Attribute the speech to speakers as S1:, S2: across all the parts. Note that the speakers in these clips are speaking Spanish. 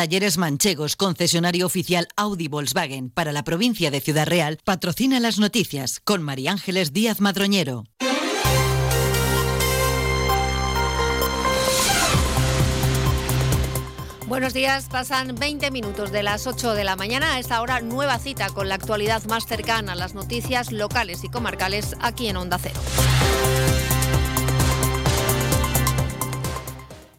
S1: Talleres Manchegos, concesionario oficial Audi Volkswagen para la provincia de Ciudad Real, patrocina las noticias con María Ángeles Díaz Madroñero.
S2: Buenos días, pasan 20 minutos de las 8 de la mañana. A esta hora, nueva cita con la actualidad más cercana a las noticias locales y comarcales aquí en Onda Cero.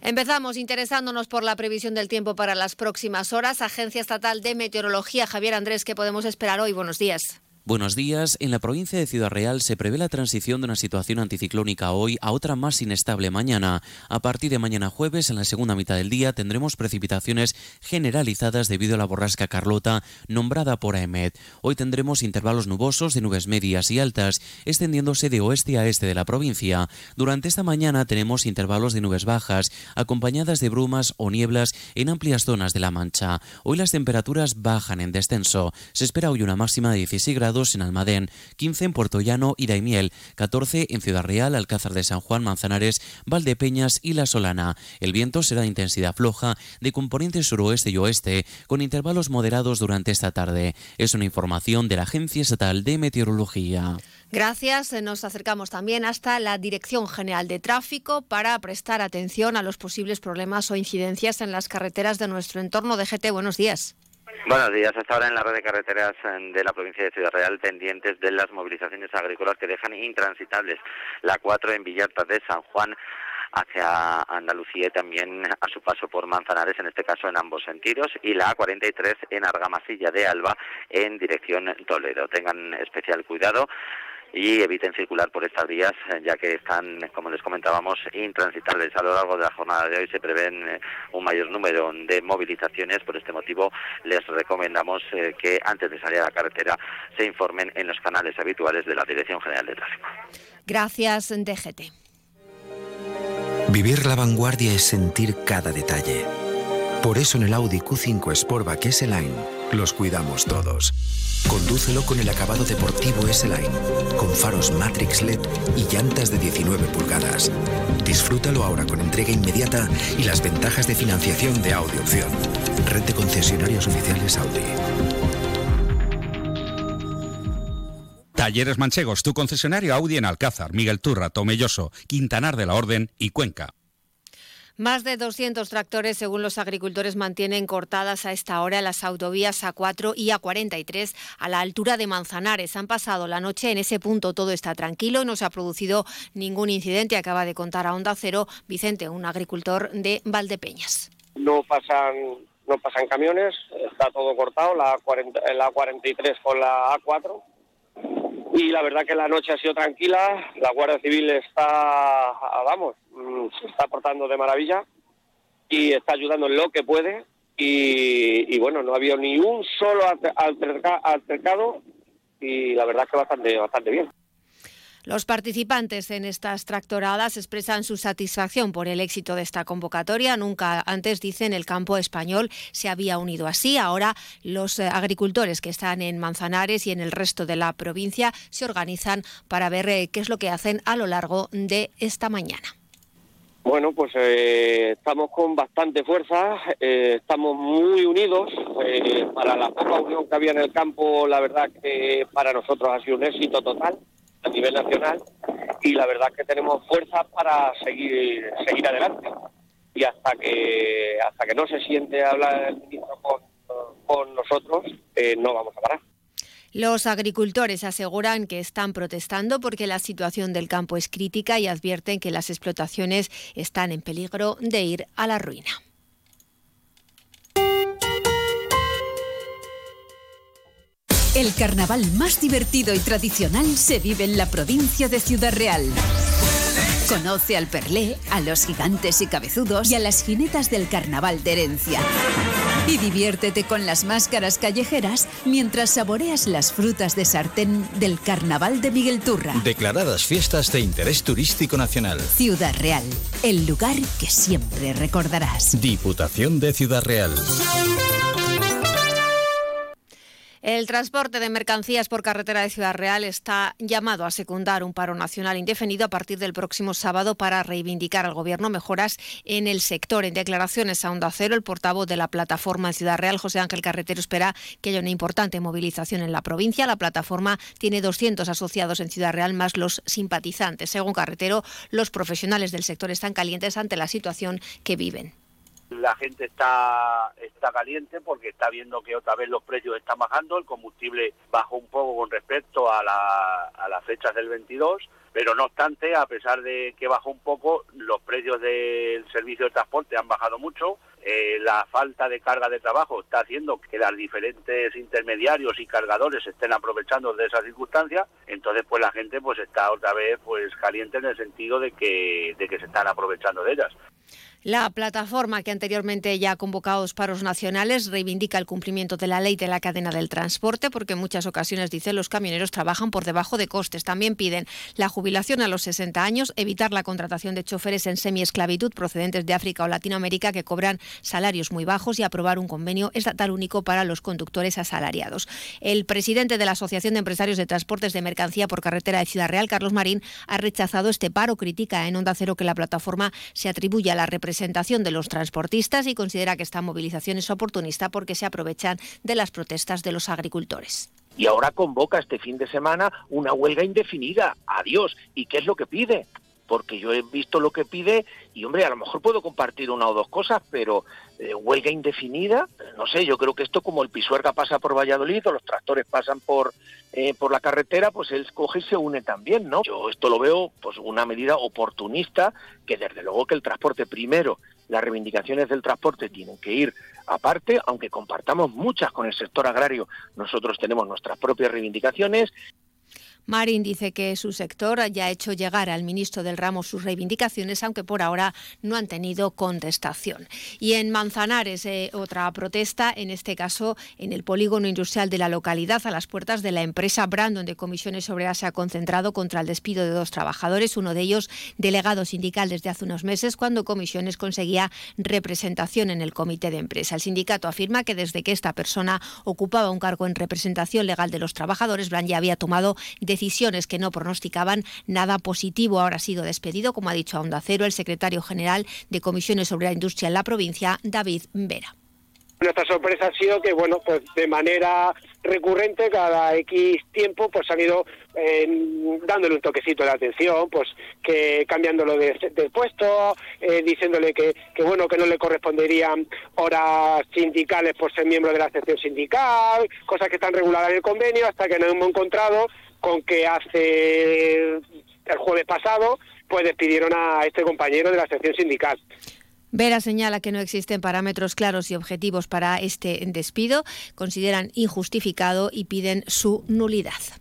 S2: Empezamos interesándonos por la previsión del tiempo para las próximas horas. Agencia Estatal de Meteorología, Javier Andrés, ¿qué podemos esperar hoy? Buenos días.
S3: Buenos días. En la provincia de Ciudad Real se prevé la transición de una situación anticiclónica hoy a otra más inestable mañana. A partir de mañana jueves, en la segunda mitad del día, tendremos precipitaciones generalizadas debido a la borrasca Carlota nombrada por AEMET. Hoy tendremos intervalos nubosos de nubes medias y altas, extendiéndose de oeste a este de la provincia. Durante esta mañana tenemos intervalos de nubes bajas, acompañadas de brumas o nieblas en amplias zonas de la Mancha. Hoy las temperaturas bajan en descenso. Se espera hoy una máxima de 16 grados en Almadén, 15 en Puerto Llano y Daimiel, 14 en Ciudad Real, Alcázar de San Juan, Manzanares, Valdepeñas y La Solana. El viento será de intensidad floja, de componente suroeste y oeste, con intervalos moderados durante esta tarde. Es una información de la Agencia Estatal de Meteorología.
S2: Gracias. Nos acercamos también hasta la Dirección General de Tráfico para prestar atención a los posibles problemas o incidencias en las carreteras de nuestro entorno. DGT, buenos días.
S4: Buenos días. Hasta ahora en la red de carreteras eh, de la provincia de Ciudad Real pendientes de las movilizaciones agrícolas que dejan intransitables la 4 en Villarta de San Juan hacia Andalucía y también a su paso por Manzanares, en este caso en ambos sentidos, y la A43 en Argamasilla de Alba en dirección Toledo. Tengan especial cuidado y eviten circular por estas vías, eh, ya que están, como les comentábamos, intransitables. A lo largo de la jornada de hoy se prevén eh, un mayor número de movilizaciones. Por este motivo, les recomendamos eh, que antes de salir a la carretera se informen en los canales habituales de la Dirección General de Tráfico.
S2: Gracias, DGT.
S5: Vivir la vanguardia es sentir cada detalle. Por eso en el Audi Q5 Sportback S-Line los cuidamos todos. Condúcelo con el acabado deportivo S-Line, con faros Matrix LED y llantas de 19 pulgadas. Disfrútalo ahora con entrega inmediata y las ventajas de financiación de Audi Opción. Red de concesionarios oficiales Audi.
S6: Talleres Manchegos, tu concesionario Audi en Alcázar, Miguel Turra, Tomelloso, Quintanar de la Orden y Cuenca.
S2: Más de 200 tractores, según los agricultores, mantienen cortadas a esta hora las autovías A4 y A43 a la altura de Manzanares. Han pasado la noche en ese punto, todo está tranquilo, no se ha producido ningún incidente. Acaba de contar a Onda Cero Vicente, un agricultor de Valdepeñas.
S7: No pasan, no pasan camiones, está todo cortado, la, 40, la 43 con la A4 y la verdad que la noche ha sido tranquila, la Guardia Civil está, vamos, mm, se está portando de maravilla y está ayudando en lo que puede y, bueno, no ha habido ni un solo altercado y la verdad que bastante, bastante bien.
S2: Los participantes en estas tractoradas expresan su satisfacción por el éxito de esta convocatoria. Nunca antes, dicen, el campo español se había unido así. Ahora los eh, agricultores que están en Manzanares y en el resto de la provincia se organizan para ver eh, qué es lo que hacen a lo largo de esta mañana.
S7: Bueno, pues eh, estamos con bastante fuerza, estamos muy unidos. para la poca unión que había en el campo, la verdad que para nosotros ha sido un éxito total a nivel nacional y la verdad que tenemos fuerza para seguir seguir adelante y hasta que hasta que no se siente hablar el ministro con, con nosotros eh, no vamos a parar.
S2: Los agricultores aseguran que están protestando porque la situación del campo es crítica y advierten que las explotaciones están en peligro de ir a la ruina.
S8: El carnaval más divertido y tradicional se vive en la provincia de Ciudad Real. Conoce al Perlé, a los gigantes y cabezudos y a las jinetas del carnaval de herencia. Y diviértete con las máscaras callejeras mientras saboreas las frutas de sartén del carnaval de Miguel Turra.
S9: Declaradas fiestas de interés turístico nacional.
S8: Ciudad Real, el lugar que siempre recordarás.
S9: Diputación de Ciudad Real.
S2: El transporte de mercancías por carretera de Ciudad Real está llamado a secundar un paro nacional indefinido a partir del próximo sábado para reivindicar al Gobierno mejoras en el sector. En declaraciones a Onda Cero, el portavoz de la plataforma en Ciudad Real, José Ángel Carretero, espera que haya una importante movilización en la provincia. La plataforma tiene 200 asociados en Ciudad Real, más los simpatizantes. Según Carretero, los profesionales del sector están calientes ante la situación que viven
S10: la gente está, está caliente porque está viendo que otra vez los precios están bajando, el combustible bajó un poco con respecto a, la, a las fechas del 22, pero no obstante, a pesar de que bajó un poco, los precios del servicio de transporte han bajado mucho, eh, la falta de carga de trabajo está haciendo que los diferentes intermediarios y cargadores estén aprovechando de esa circunstancia, entonces pues la gente pues está otra vez pues caliente en el sentido de que, de que se están aprovechando de ellas.
S2: La plataforma que anteriormente ya ha convocado los paros nacionales reivindica el cumplimiento de la ley de la cadena del transporte porque en muchas ocasiones, dice, los camioneros trabajan por debajo de costes. También piden la jubilación a los 60 años, evitar la contratación de choferes en semiesclavitud procedentes de África o Latinoamérica que cobran salarios muy bajos y aprobar un convenio estatal único para los conductores asalariados. El presidente de la Asociación de Empresarios de Transportes de Mercancía por Carretera de Ciudad Real, Carlos Marín, ha rechazado este paro. Critica en Onda Cero que la plataforma se atribuye a la representación presentación de los transportistas y considera que esta movilización es oportunista porque se aprovechan de las protestas de los agricultores.
S11: Y ahora convoca este fin de semana una huelga indefinida. Adiós. ¿Y qué es lo que pide? porque yo he visto lo que pide y, hombre, a lo mejor puedo compartir una o dos cosas, pero eh, huelga indefinida, no sé, yo creo que esto como el Pisuerga pasa por Valladolid o los tractores pasan por, eh, por la carretera, pues él coge y se une también, ¿no? Yo esto lo veo pues una medida oportunista que desde luego que el transporte primero, las reivindicaciones del transporte tienen que ir aparte, aunque compartamos muchas con el sector agrario, nosotros tenemos nuestras propias reivindicaciones
S2: Marín dice que su sector ya ha hecho llegar al ministro del ramo sus reivindicaciones, aunque por ahora no han tenido contestación. Y en Manzanares, eh, otra protesta, en este caso en el polígono industrial de la localidad, a las puertas de la empresa Brand, donde Comisiones Obreras se ha concentrado contra el despido de dos trabajadores, uno de ellos delegado sindical desde hace unos meses, cuando Comisiones conseguía representación en el comité de empresa. El sindicato afirma que desde que esta persona ocupaba un cargo en representación legal de los trabajadores, Brand ya había tomado decisiones que no pronosticaban nada positivo. Ahora ha sido despedido, como ha dicho a Onda Cero, el secretario general de Comisiones sobre la Industria en la provincia, David Vera.
S7: Nuestra sorpresa ha sido que, bueno, pues de manera recurrente, cada X tiempo, pues han ido dándole un toquecito de atención, pues que cambiándolo de, puesto, eh, diciéndole que, que, bueno, que no le corresponderían horas sindicales por ser miembro de la sección sindical, cosas que están reguladas en el convenio, hasta que nos hemos encontrado con que hace el jueves pasado pues despidieron a este compañero de la sección sindical.
S2: Vera señala que no existen parámetros claros y objetivos para este despido, consideran injustificado y piden su nulidad.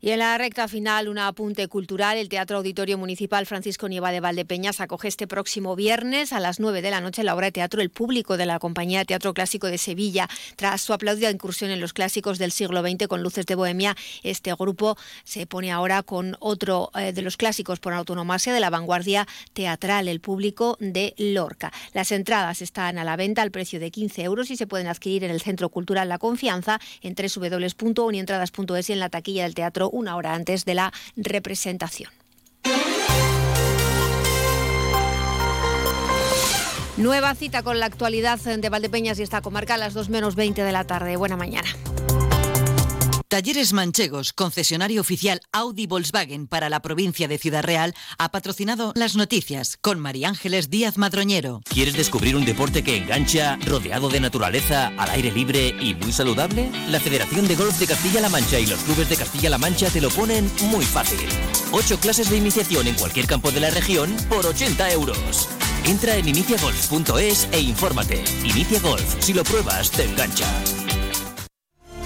S2: Y en la recta final, un apunte cultural. El Teatro Auditorio Municipal Francisco Nieva de Valdepeñas acoge este próximo viernes a las 9 de la noche la obra de teatro El Público de la Compañía Teatro Clásico de Sevilla. Tras su aplaudida incursión en los clásicos del siglo XX con Luces de Bohemia, este grupo se pone ahora con otro eh, de los clásicos por autonomasia de la vanguardia teatral, El Público de Lorca. Las entradas están a la venta al precio de 15 euros y se pueden adquirir en el Centro Cultural La Confianza en www.unientradas.es y en la taquilla del teatro una hora antes de la representación. Nueva cita con la actualidad de Valdepeñas y esta comarca a las 2 menos 20 de la tarde. Buena mañana.
S1: Talleres Manchegos, concesionario oficial Audi Volkswagen para la provincia de Ciudad Real, ha patrocinado las noticias con María Ángeles Díaz Madroñero.
S12: ¿Quieres descubrir un deporte que engancha, rodeado de naturaleza, al aire libre y muy saludable? La Federación de Golf de Castilla-La Mancha y los clubes de Castilla-La Mancha te lo ponen muy fácil. Ocho clases de iniciación en cualquier campo de la región por 80 euros. Entra en iniciagolf.es e infórmate. Inicia Golf, si lo pruebas, te engancha.